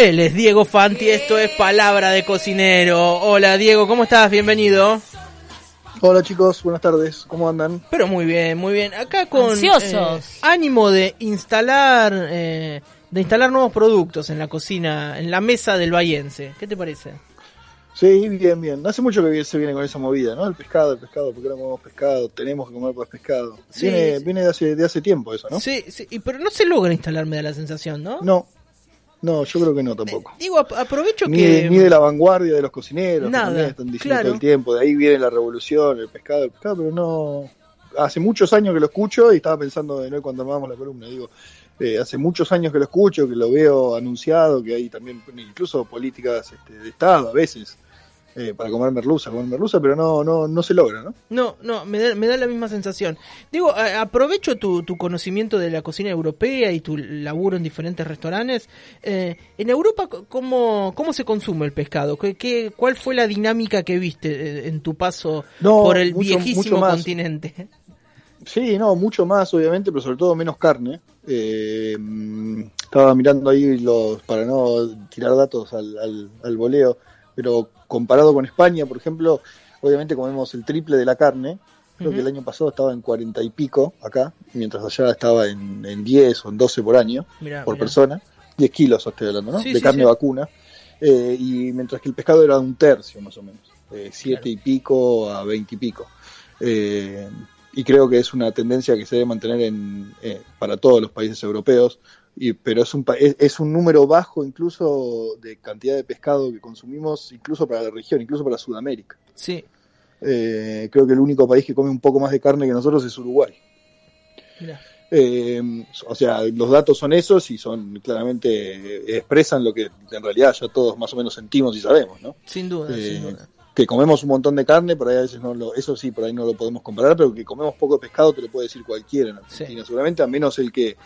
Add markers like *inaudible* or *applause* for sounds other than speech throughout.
Él es Diego Fanti, esto es Palabra de Cocinero. Hola Diego, ¿cómo estás? Bienvenido. Hola chicos, buenas tardes, ¿cómo andan? Pero muy bien, muy bien. Acá con Ansiosos. eh, ánimo de instalar eh, de instalar nuevos productos en la cocina, en la mesa del Bayense. ¿Qué te parece? Sí, bien, bien. Hace mucho que se viene con esa movida, ¿no? El pescado, el pescado, porque no comemos pescado, tenemos que comer pescado. Sí, viene sí. viene de, hace, de hace tiempo eso, ¿no? Sí, sí, y- pero no se logra instalar, me da la sensación, ¿no? No, no, yo creo que no tampoco. Digo, ap- aprovecho Ni, que... ni de la vanguardia de los cocineros, que Nada, también están diciendo claro. todo el tiempo, de ahí viene la revolución, el pescado, el pescado, pero no... Hace muchos años que lo escucho y estaba pensando de nuevo cuando armamos la columna, digo, eh, hace muchos años que lo escucho, que lo veo anunciado, que hay también incluso políticas este, de Estado a veces eh, para comer merluza, comer merluza, pero no, no, no se logra, ¿no? No, no, me da, me da la misma sensación. Digo, a- aprovecho tu, tu conocimiento de la cocina europea y tu laburo en diferentes restaurantes. Eh, en Europa, ¿cómo, ¿cómo se consume el pescado? ¿Qué, qué, cuál fue la dinámica que viste eh, en tu paso No, por el mucho- viejísimo mucho continente? Sí, no, mucho más, obviamente, pero sobre todo menos carne. Eh, mm, estaba mirando ahí los, para no tirar datos al, al, al voleo, pero comparado con España, por ejemplo, obviamente comemos el triple de la carne. Creo que el año pasado estaba en 40 y pico acá, mientras allá estaba en, en 10 o en 12 por año, Mirá, por mirá. persona. 10 kilos estoy hablando, ¿no? Sí, de sí, carne sí. vacuna. Eh, y mientras que el pescado era un tercio, más o menos. 7 Claro. y pico a 20 y pico. Eh, y creo que es una tendencia que se debe mantener en, eh, para todos los países europeos, y, pero es un, es, es un número bajo incluso de cantidad de pescado que consumimos, incluso para la región, incluso para Sudamérica. Sí, Eh, creo que el único país que come un poco más de carne que nosotros es Uruguay. mirá. Eh, o sea, los datos son esos y son claramente eh, expresan lo que en realidad ya todos más o menos sentimos y sabemos, ¿no? Sin duda, Eh, sin duda. que comemos un montón de carne, por ahí a veces no lo, eso sí, por ahí no lo podemos comparar, pero que comemos poco pescado te lo puede decir cualquiera en Argentina, Sí. seguramente, a menos el que,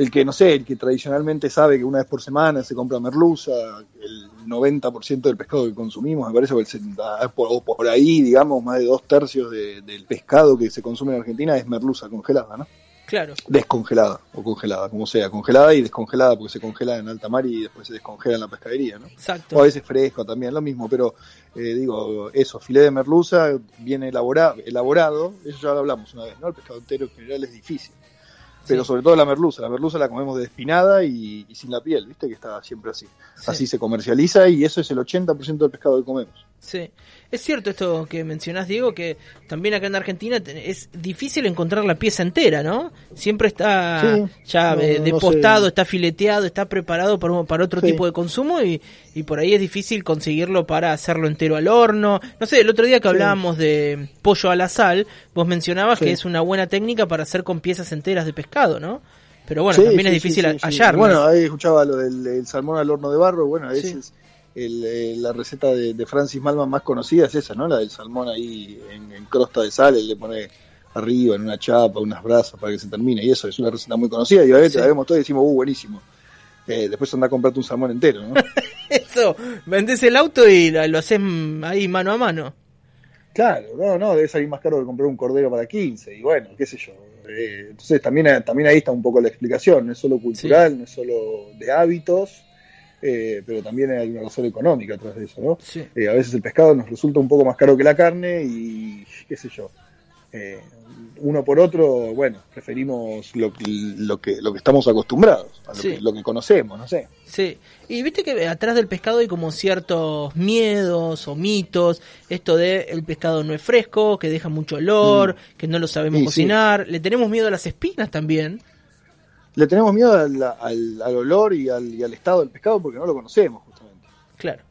el que no sé, el que tradicionalmente sabe que una vez por semana se compra merluza, el 90% del pescado que consumimos, me parece, o, ah, por, o por ahí, digamos, más de dos tercios de- del pescado que se consume en Argentina es merluza congelada, ¿no? Claro, Descongelada, o congelada, como sea, congelada y descongelada, porque se congela en alta mar y después se descongela en la pescadería, ¿no? exacto. O a veces fresco también, lo mismo, pero eh, digo, eso, filé de merluza, bien elabora, elaborado, eso ya lo hablamos una vez, ¿no? El pescado entero en general es difícil. Pero Sí. sobre todo la merluza, la merluza la comemos de espinada y, y sin la piel, ¿viste? Que está siempre así. Sí. Así se comercializa y eso es el 80% del pescado que comemos. Sí, es cierto esto que mencionás, Diego, que también acá en Argentina es difícil encontrar la pieza entera, ¿no? Siempre está Sí, ya no, eh, no depostado, sé. está fileteado, está preparado para, para otro Sí. tipo de consumo y, y por ahí es difícil conseguirlo para hacerlo entero al horno. No sé, el otro día que Sí. hablábamos de pollo a la sal, vos mencionabas que es una buena técnica para hacer con piezas enteras de pescado, ¿no? Pero bueno, también es difícil hallarlo. Bueno, ahí escuchaba lo del el salmón al horno de barro. Bueno, a veces el, eh, la receta de, de Francis Malman más conocida es esa, ¿no? La del salmón ahí en, en crosta de sal, él le pone arriba en una chapa, unas brasas para que se termine. Y eso es una receta muy conocida y a veces Sí. la vemos todos y decimos, uh, buenísimo. Eh, después anda a comprarte un salmón entero, ¿no? *laughs* Eso, vendés el auto y lo haces ahí mano a mano. Claro, no, no, debe salir más caro que comprar un cordero para 15 y bueno, qué sé yo. Eh, entonces también, también ahí está un poco la explicación, no es solo cultural, no es solo de hábitos, eh, pero también hay una razón económica atrás de eso, ¿no? Sí. Eh, a veces el pescado nos resulta un poco más caro que la carne y qué sé yo. Eh, uno por otro, bueno, preferimos lo, que- lo que lo que estamos acostumbrados, a lo, Sí. que, lo que conocemos, no sé. Sí, y viste que atrás del pescado hay como ciertos miedos o mitos, esto de el pescado no es fresco, que deja mucho olor, que no lo sabemos Sí, sí. cocinar, le tenemos miedo a las espinas también. Le tenemos miedo al, al- al olor y al, y al estado del pescado porque no lo conocemos, justamente. Claro.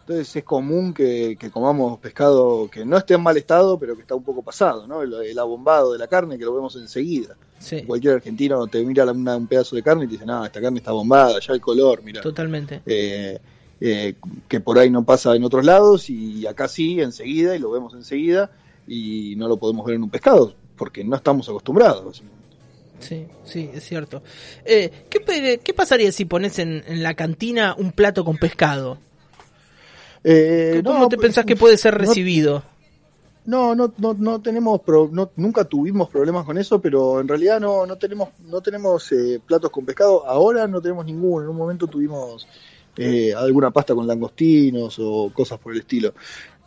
Entonces es común que, que comamos pescado que no esté en mal estado, pero que está un poco pasado, ¿no? El, el abombado de la carne que lo vemos enseguida. Sí, Cualquier argentino te mira la- una- un pedazo de carne y te dice, no, esta carne está bombada, ya el color, mira. totalmente. Eh, eh, que por ahí no pasa en otros lados y acá sí, enseguida, y lo vemos enseguida, y no lo podemos ver en un pescado, porque no estamos acostumbrados. Sí, sí, es cierto. Eh, ¿qué, ¿Qué pasaría si pones en, en la cantina un plato con pescado? Eh, ¿Cómo no, te pues, pensás que puede ser recibido? No, no, no, no tenemos, pro- no, nunca tuvimos problemas con eso, pero en realidad no, no tenemos, no tenemos eh, platos con pescado. Ahora no tenemos ninguno. En un momento tuvimos eh, alguna pasta con langostinos o cosas por el estilo.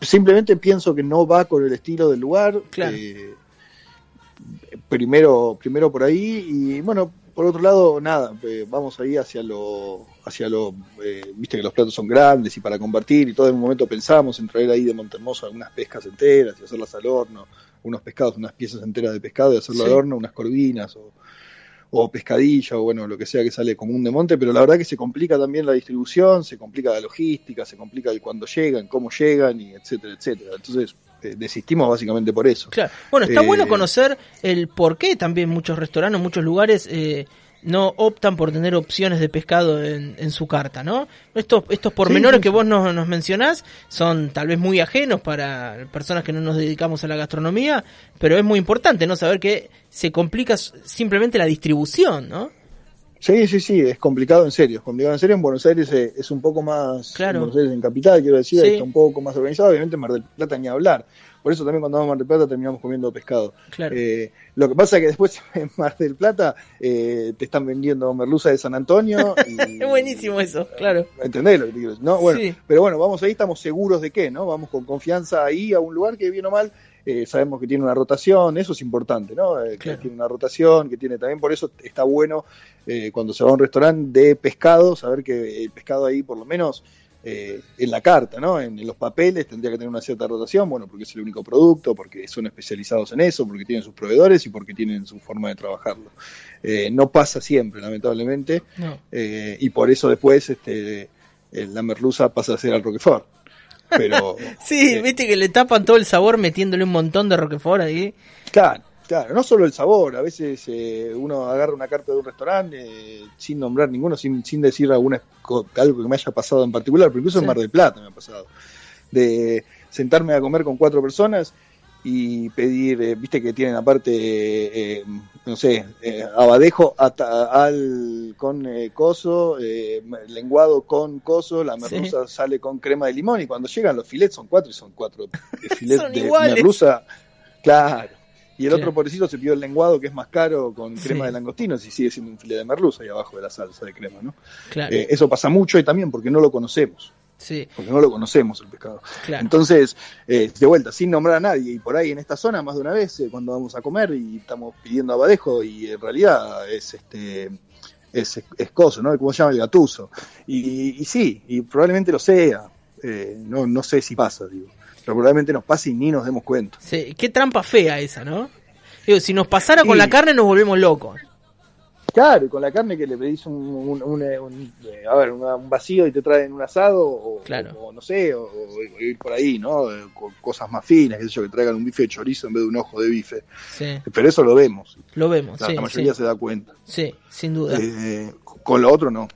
Simplemente pienso que no va con el estilo del lugar. Claro. eh, primero, primero por ahí y bueno, por otro lado, nada, eh, vamos ahí hacia lo, hacia lo, eh, viste que los platos son grandes y para compartir y todo en un momento pensamos en traer ahí de Montehermoso algunas pescas enteras y hacerlas al horno, unos pescados, unas piezas enteras de pescado y hacerlo Sí. al horno, unas corvinas o, o pescadilla o bueno, lo que sea que sale común de monte, pero la verdad que se complica también la distribución, se complica la logística, se complica el cuándo llegan, cómo llegan y etcétera, etcétera. Entonces, eh, desistimos básicamente por eso. Claro. Bueno, está Eh, bueno conocer el por qué también muchos restaurantes, muchos lugares eh, no optan por tener opciones de pescado en, en su carta, ¿no? Estos, estos pormenores sí, que vos nos, nos mencionás son tal vez muy ajenos para personas que no nos dedicamos a la gastronomía, pero es muy importante, ¿no? Saber que se complica simplemente la distribución, ¿no? Sí, sí, sí, es complicado en serio, es complicado en serio. En Buenos Aires eh, es un poco más, Claro. en Buenos Aires en capital, quiero decir, Sí. está un poco más organizado. Obviamente en Mar del Plata ni hablar. Por eso también cuando vamos a Mar del Plata terminamos comiendo pescado. Claro. Eh, lo que pasa es que después *laughs* en Mar del Plata eh, te están vendiendo merluza de San Antonio. Y, *laughs* Es buenísimo eso, claro. ¿Entendés lo que te quiero decir? No, bueno, Sí. pero bueno, vamos ahí, estamos seguros de qué, ¿no? Vamos con confianza ahí a un lugar que bien o mal eh, sabemos que tiene una rotación, eso es importante, ¿no? Eh, Claro. Que tiene una rotación, que tiene también, por eso está bueno eh, cuando se va a un restaurante de pescado, saber que el pescado ahí por lo menos eh, en la carta, ¿no? En, en los papeles tendría que tener una cierta rotación, bueno, porque es el único producto, porque son especializados en eso, porque tienen sus proveedores y porque tienen su forma de trabajarlo. Eh, no pasa siempre, lamentablemente, No. eh, y por eso después este, la merluza pasa a ser al Roquefort. Pero, *laughs* Sí, eh, viste que le tapan todo el sabor metiéndole un montón de Roquefort ahí. claro, claro, no solo el sabor, a veces eh, uno agarra una carta de un restaurante eh, sin nombrar ninguno, sin, sin decir alguna, algo que me haya pasado en particular, pero incluso Sí. en Mar del Plata me ha pasado, de sentarme a comer con cuatro personas y pedir, eh, viste que tienen aparte, eh, no sé, abadejo ata- al con coso, lenguado con coso, la Sí. merluza sale con crema de limón y cuando llegan los filets son cuatro y son cuatro *laughs* filets Son de iguales. merluza, claro. Y el otro pobrecito se pidió el lenguado que es más caro con crema Sí. de langostino y sigue siendo un filet de merluza ahí abajo de la salsa de crema, ¿no? Claro. Eh, eso pasa mucho y también porque no lo conocemos, sí, porque no lo conocemos el pescado. claro. Entonces, eh, de vuelta, sin nombrar a nadie, y por ahí en esta zona más de una vez, eh, cuando vamos a comer y estamos pidiendo abadejo, y en realidad es este es, es coso, ¿no? ¿Cómo se llama? El gatuso. Y, y sí, y probablemente lo sea. Eh, no, no sé si pasa, digo. Pero probablemente nos pase y ni nos demos cuenta. Sí, qué trampa fea esa, ¿no? Digo, si nos pasara con la carne nos volvemos locos. Claro, con la carne que le pedís un, un, un- un- eh, a ver, un vacío y te traen un asado, o, Claro. o no sé, o, ir por ahí, ¿no? Eh, Con cosas más finas, qué sé yo, que traigan un bife de chorizo en vez de un ojo de bife. Sí, Pero eso lo vemos, lo vemos, la, sí, la mayoría sí, se da cuenta. sí, sin duda. Eh, con lo otro no.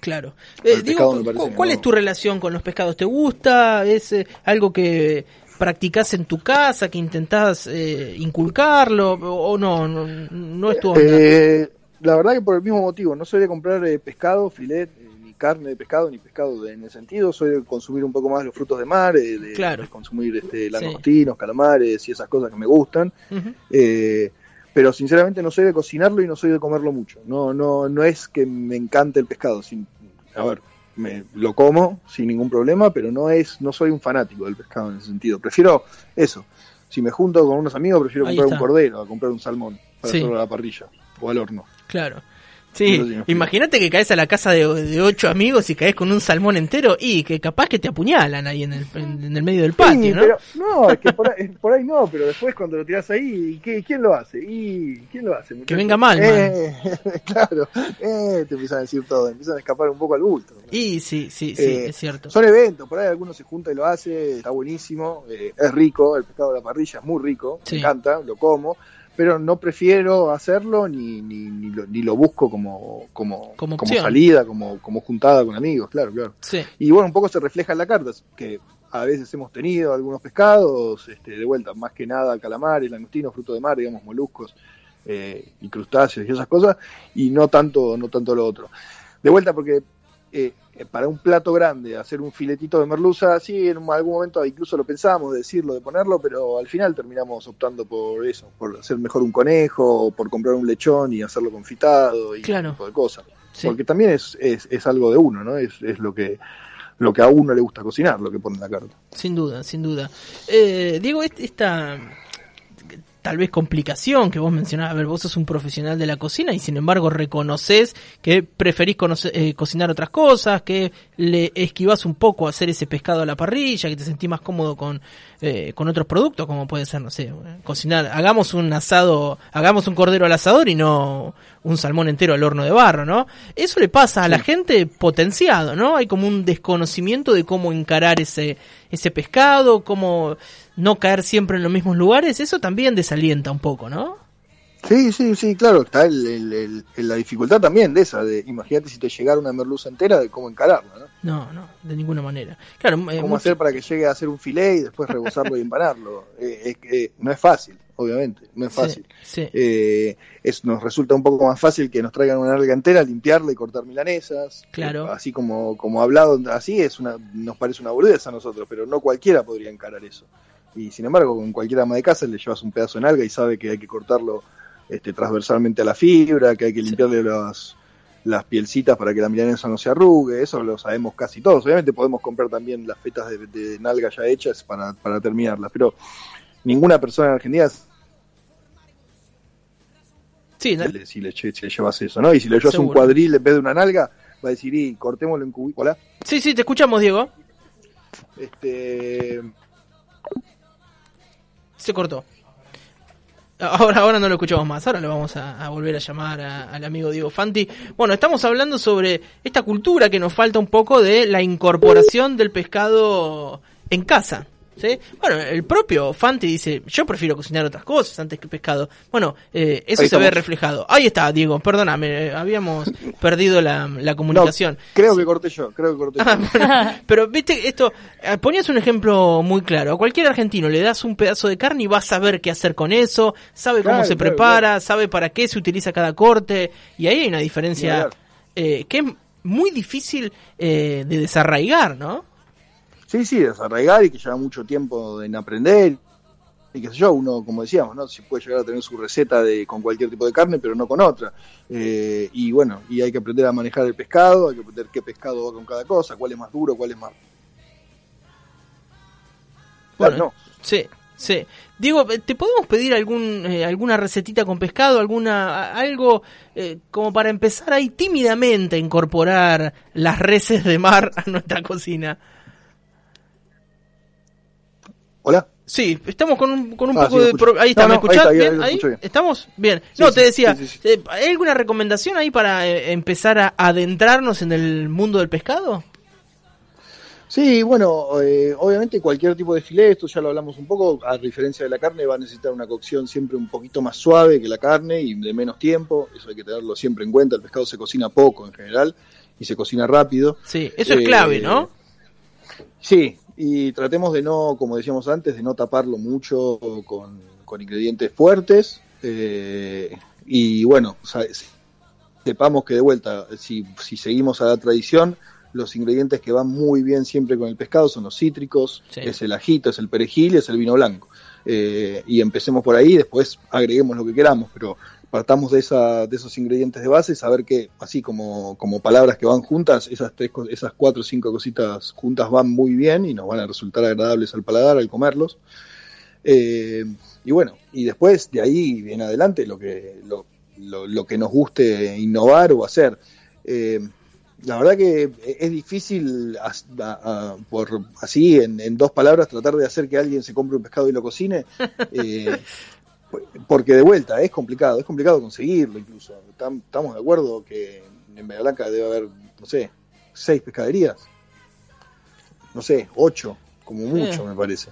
Claro. Eh, digo, pescado me parece ¿cu- que ¿cuál es tu relación con los pescados? ¿Te gusta? ¿Es eh, algo que practicás en tu casa, que intentás eh, inculcarlo o no? No, no es tu onda. Eh, la verdad que por el mismo motivo, no soy de comprar eh, pescado, filet, ni carne de pescado, ni pescado de- en el sentido, soy de consumir un poco más los frutos de mar, eh, de, Claro. de consumir este, langostinos, calamares y esas cosas que me gustan. Eh, pero sinceramente no soy de cocinarlo y no soy de comerlo mucho. No, no, no es que me encante el pescado. Sin, a ver, me, lo como sin ningún problema, pero no es, no soy un fanático del pescado en ese sentido. Prefiero eso. Si me junto con unos amigos, prefiero Ahí comprar está. un cordero a comprar un salmón para Sí. hacerlo a la parrilla o al horno. Claro. Sí, imagínate que caes a la casa de, de ocho amigos y caes con un salmón entero y que capaz que te apuñalan ahí en el, en, en el medio del patio, Sí, ¿no? pero no, es que por ahí, *laughs* por ahí no, pero después cuando lo tirás ahí, ¿qué- ¿quién lo hace? ¿Y quién lo hace? muchacho? venga mal, eh, *laughs* Claro, eh, te empiezan a decir todo, empiezan a escapar un poco al bulto. ¿no? Y sí, sí, sí, Eh, es cierto. Son eventos, por ahí alguno se junta y lo hace, está buenísimo, es rico, el pescado de la parrilla es muy rico, Sí. me encanta, lo como, pero no prefiero hacerlo ni, ni, ni, lo, ni lo busco como, como, Como salida, como, como juntada con amigos, claro, claro. Sí, Y bueno, un poco se refleja en la carta, que a veces hemos tenido algunos pescados, este, de vuelta, más que nada calamares, langostinos, fruto de mar, digamos, moluscos eh, y crustáceos y esas cosas, y no tanto, no tanto lo otro. De vuelta, porque eh, para un plato grande, hacer un filetito de merluza, sí, en algún momento incluso lo pensábamos de decirlo, de ponerlo, pero al final terminamos optando por eso, por hacer mejor un conejo, o por comprar un lechón y hacerlo confitado y Claro. ese tipo de cosas. sí. Porque también es, es, es algo de uno, ¿no? Es, es lo que lo que a uno le gusta cocinar, lo que pone en la carta. Sin duda, sin duda. Eh, Diego, est- esta tal vez complicación que vos mencionabas, a ver, vos sos un profesional de la cocina y sin embargo reconoces que preferís conocer- eh, cocinar otras cosas, que le esquivás un poco hacer ese pescado a la parrilla, que te sentís más cómodo con, eh, con otros productos, como puede ser, no sé, cocinar, hagamos un asado, hagamos un cordero al asador y no un salmón entero al horno de barro, ¿no? Eso le pasa a la gente potenciado, ¿no? Hay como un desconocimiento de cómo encarar ese, ese pescado, cómo no caer siempre en los mismos lugares, eso también desalienta un poco, ¿no? Sí, sí, sí, claro, está el, el- el- el- la dificultad también de esa, de imagínate si te llegara una merluza entera, de cómo encararla, ¿no? No, no, de ninguna manera. Claro, eh, Cómo mucho- hacer para que llegue a hacer un filé y después rebozarlo y empanarlo. *laughs* Eh, es que no es fácil, obviamente, no es fácil. sí, Eh, es, nos resulta un poco más fácil que nos traigan una alga entera, limpiarla y cortar milanesas. Claro. Eh, así como, como hablado, así es una, nos parece una boludez a nosotros, pero no cualquiera podría encarar eso. Y sin embargo, con cualquier ama de casa le llevas un pedazo en alga y sabe que hay que cortarlo este, transversalmente a la fibra, que hay que Sí. limpiarle las, las pielcitas para que la milanesa no se arrugue, eso lo sabemos casi todos. Obviamente podemos comprar también las fetas de, de nalga ya hechas para, para terminarlas, pero ninguna persona en Argentina sí, ¿no? si le, lle- si le llevas eso, ¿no? Y si le llevas un cuadril en vez de una nalga, va a decir, y cortémoslo en. Hola. sí, sí, te escuchamos, Diego. Este, Se cortó. Ahora, ahora no lo escuchamos más, ahora lo vamos a, volver a llamar al amigo Diego Fanti. Bueno, estamos hablando sobre esta cultura que nos falta un poco de la incorporación del pescado en casa. ¿Sí? Bueno, el propio Fanti dice, yo prefiero cocinar otras cosas antes que pescado. Bueno, eh, eso Ahí se ve reflejado. Ahí está, Diego, perdóname, eh, habíamos *laughs* perdido la, la no, comunicación. creo que corté yo, creo que corté yo. Ah, bueno, *laughs* pero viste esto, eh, ponías un ejemplo muy claro. A cualquier argentino le das un pedazo de carne y va a saber qué hacer con eso, sabe cómo Claro, se claro, prepara, sabe para qué se utiliza cada corte, y ahí hay una diferencia eh, que es muy difícil eh, de desarraigar, ¿no? Sí, sí, desarraigar y que lleva mucho tiempo en aprender. Y qué sé yo, uno, como decíamos, ¿no? Si puede llegar a tener su receta de con cualquier tipo de carne, pero no con otra. Eh, y bueno, y hay que aprender a manejar el pescado, hay que aprender qué pescado va con cada cosa, cuál es más duro, cuál es más. Bueno, no. Sí, sí. Diego, eh, ¿te podemos pedir algún eh, alguna recetita con pescado, alguna algo eh, como para empezar ahí tímidamente a incorporar las reses de mar a nuestra cocina? Hola. Sí, estamos con un, con un Ah, poco sí, de... pro- Ahí está, No, ¿me ahí escuchás está, ahí bien? ¿Ahí? bien. ¿Estamos? Bien. Sí, no, sí, te decía, eh, ¿hay alguna recomendación ahí para eh, empezar a adentrarnos en el mundo del pescado? Sí, bueno, eh, obviamente cualquier tipo de filete, esto ya lo hablamos un poco, a diferencia de la carne, va a necesitar una cocción siempre un poquito más suave que la carne y de menos tiempo, eso hay que tenerlo siempre en cuenta, el pescado se cocina poco en general y se cocina rápido. Sí, eso es Eh, clave, ¿no? Sí, y tratemos de no, como decíamos antes, de no taparlo mucho con, con ingredientes fuertes. eh, y bueno, o sea, sepamos que de vuelta, si, si seguimos a la tradición, los ingredientes que van muy bien siempre con el pescado son los cítricos, Sí. es el ajito, es el perejil y es el vino blanco. Eh, y empecemos por ahí, después agreguemos lo que queramos, pero partamos de, esa, de esos ingredientes de base, saber que así como, como palabras que van juntas, esas tres, esas cuatro o cinco cositas juntas van muy bien y nos van a resultar agradables al paladar al comerlos. Eh, y bueno, y después de ahí en adelante lo que lo, lo, lo que nos guste innovar o hacer. Eh, la verdad que es difícil as- a- a- por así en, en dos palabras tratar de hacer que alguien se compre un pescado y lo cocine *laughs* eh, porque de vuelta es complicado es complicado conseguirlo incluso Tam- estamos de acuerdo que en Bahía Blanca debe haber no sé seis pescaderías no sé ocho como mucho Eh. me parece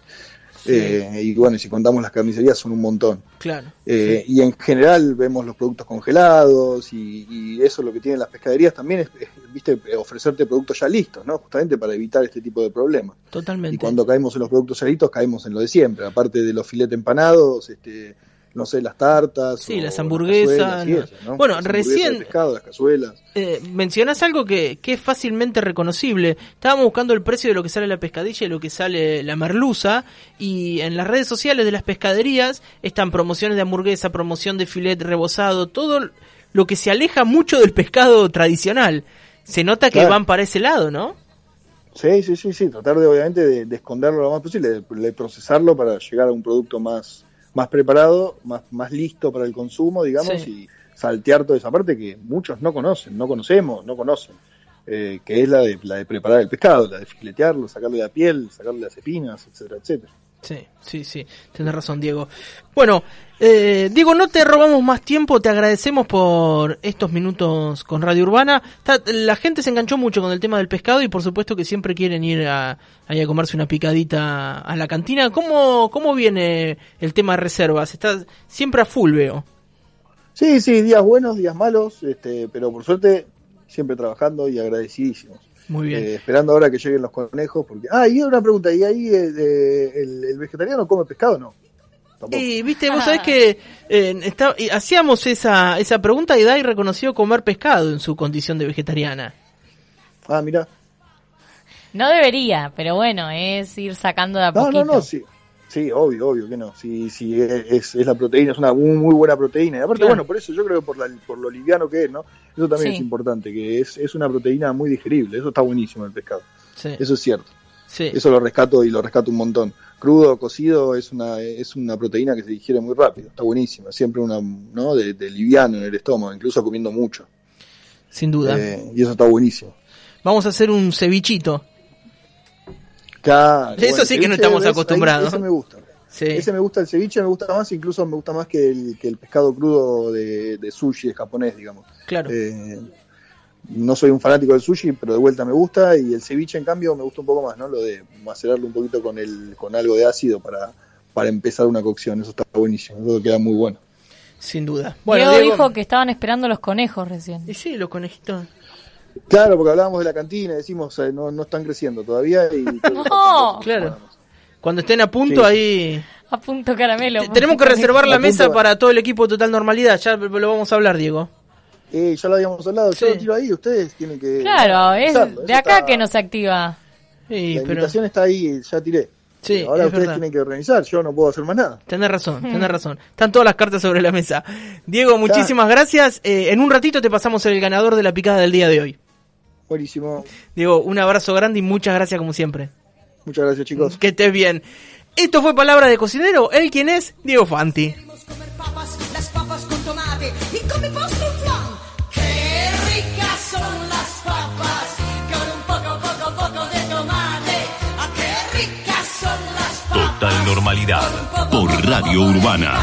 Sí. Eh, y bueno si contamos las carnicerías son un montón Claro. eh, Y en general vemos los productos congelados y, y eso lo que tienen las pescaderías también es, es, viste, ofrecerte productos ya listos, ¿no? Justamente para evitar este tipo de problemas. Totalmente. Y cuando caemos en los productos salitos caemos en lo de siempre, aparte de los filetes empanados, este, no sé, las tartas. Sí, o las hamburguesas, y no. Bueno, Las recién- pescado, las cazuelas. Eh, mencionás algo que, que es fácilmente reconocible. Estábamos buscando el precio de lo que sale la pescadilla y lo que sale la merluza. Y en las redes sociales de las pescaderías están promociones de hamburguesa, promoción de filet rebozado, todo lo que se aleja mucho del pescado tradicional. Se nota que Claro. van para ese lado, ¿no? Sí, sí, sí, sí, tratar de obviamente de, de esconderlo lo más posible, de, de procesarlo para llegar a un producto más, más preparado, más, más listo para el consumo, digamos, Sí. y saltear toda esa parte que muchos no conocen, no conocemos, no conocen, eh, que es la de, la de preparar el pescado, la de filetearlo, sacarle la piel, sacarle las espinas, etcétera, etcétera. Sí, sí, sí, tenés razón, Diego. Bueno, eh, Diego, no te robamos más tiempo, te agradecemos por estos minutos con Radio Urbana. Está- la gente se enganchó mucho con el tema del pescado y por supuesto que siempre quieren ir a, ahí a comerse una picadita a la cantina. ¿Cómo, cómo viene el tema de reservas? Está siempre a full, veo. Sí, sí, días buenos, días malos, este, pero por suerte siempre trabajando y agradecidísimos. Muy bien. Eh, esperando ahora que lleguen los conejos, porque... Ah, y una pregunta, ¿y ahí eh, eh, el, el vegetariano come pescado o no? Tampoco. Y viste, vos sabés que eh, está- y hacíamos esa, esa pregunta y Dai reconoció comer pescado en su condición de vegetariana. Ah, mira. No debería, pero bueno, es ir sacando de a No, poquito. no, no, sí. Sí, obvio, obvio que no. Sí, sí, es, es la proteína, es una muy, muy buena proteína. Y aparte, Claro. bueno, por eso yo creo que por, la, por lo liviano que es, ¿no? Eso también Sí. es importante, que es, es una proteína muy digerible. Eso está buenísimo en el pescado. Sí, Eso es cierto. sí. Eso lo rescato y lo rescato un montón. Crudo o cocido es una, es una proteína que se digiere muy rápido. Está buenísima. Siempre una, ¿no? De, de liviano en el estómago, incluso comiendo mucho. sin duda. Eh, y eso está buenísimo. Vamos a hacer un cevichito. Claro, Eso sí que no estamos ¿ves? Ahí- acostumbrados. Ese me gusta. Sí. Ese me gusta el ceviche, me gusta más, incluso me gusta más que el, que el pescado crudo de, de sushi de japonés, digamos. Claro. Eh, no soy un fanático del sushi, pero de vuelta me gusta y el ceviche en cambio me gusta un poco más, ¿no? Lo de macerarlo un poquito con el con algo de ácido para, para empezar una cocción, eso está buenísimo, eso queda muy bueno. Sin duda. Bueno, Diego, Diego, dijo que estaban esperando los conejos recién. Y sí, los conejitos. Claro, porque hablábamos de la cantina, y decimos eh, no, no están creciendo todavía y *laughs* No. Claro. Cuando estén a punto Sí. ahí... A punto caramelo. Te- Tenemos que reservar la mesa para todo el equipo Total Normalidad. Ya lo vamos a hablar, Diego. Eh, ya lo habíamos hablado, yo lo tiro ahí, ustedes tienen que Claro, es de acá está- que no se activa. Sí, La pero... invitación está ahí, ya tiré. Sí, Ahora es ustedes verdad. tienen que organizar, yo no puedo hacer más nada. Tenés razón, *laughs* tenés razón. Están todas las cartas sobre la mesa. Diego, muchísimas gracias. Eh, en un ratito te pasamos el ganador de la picada del día de hoy. Buenísimo. Diego, un abrazo grande y muchas gracias como siempre. Muchas gracias, chicos. Que estés bien. Esto fue Palabra de Cocinero. ¿Él quién es? Diego Fanti. Queremos comer papas, las papas con tomate y por Radio Urbana.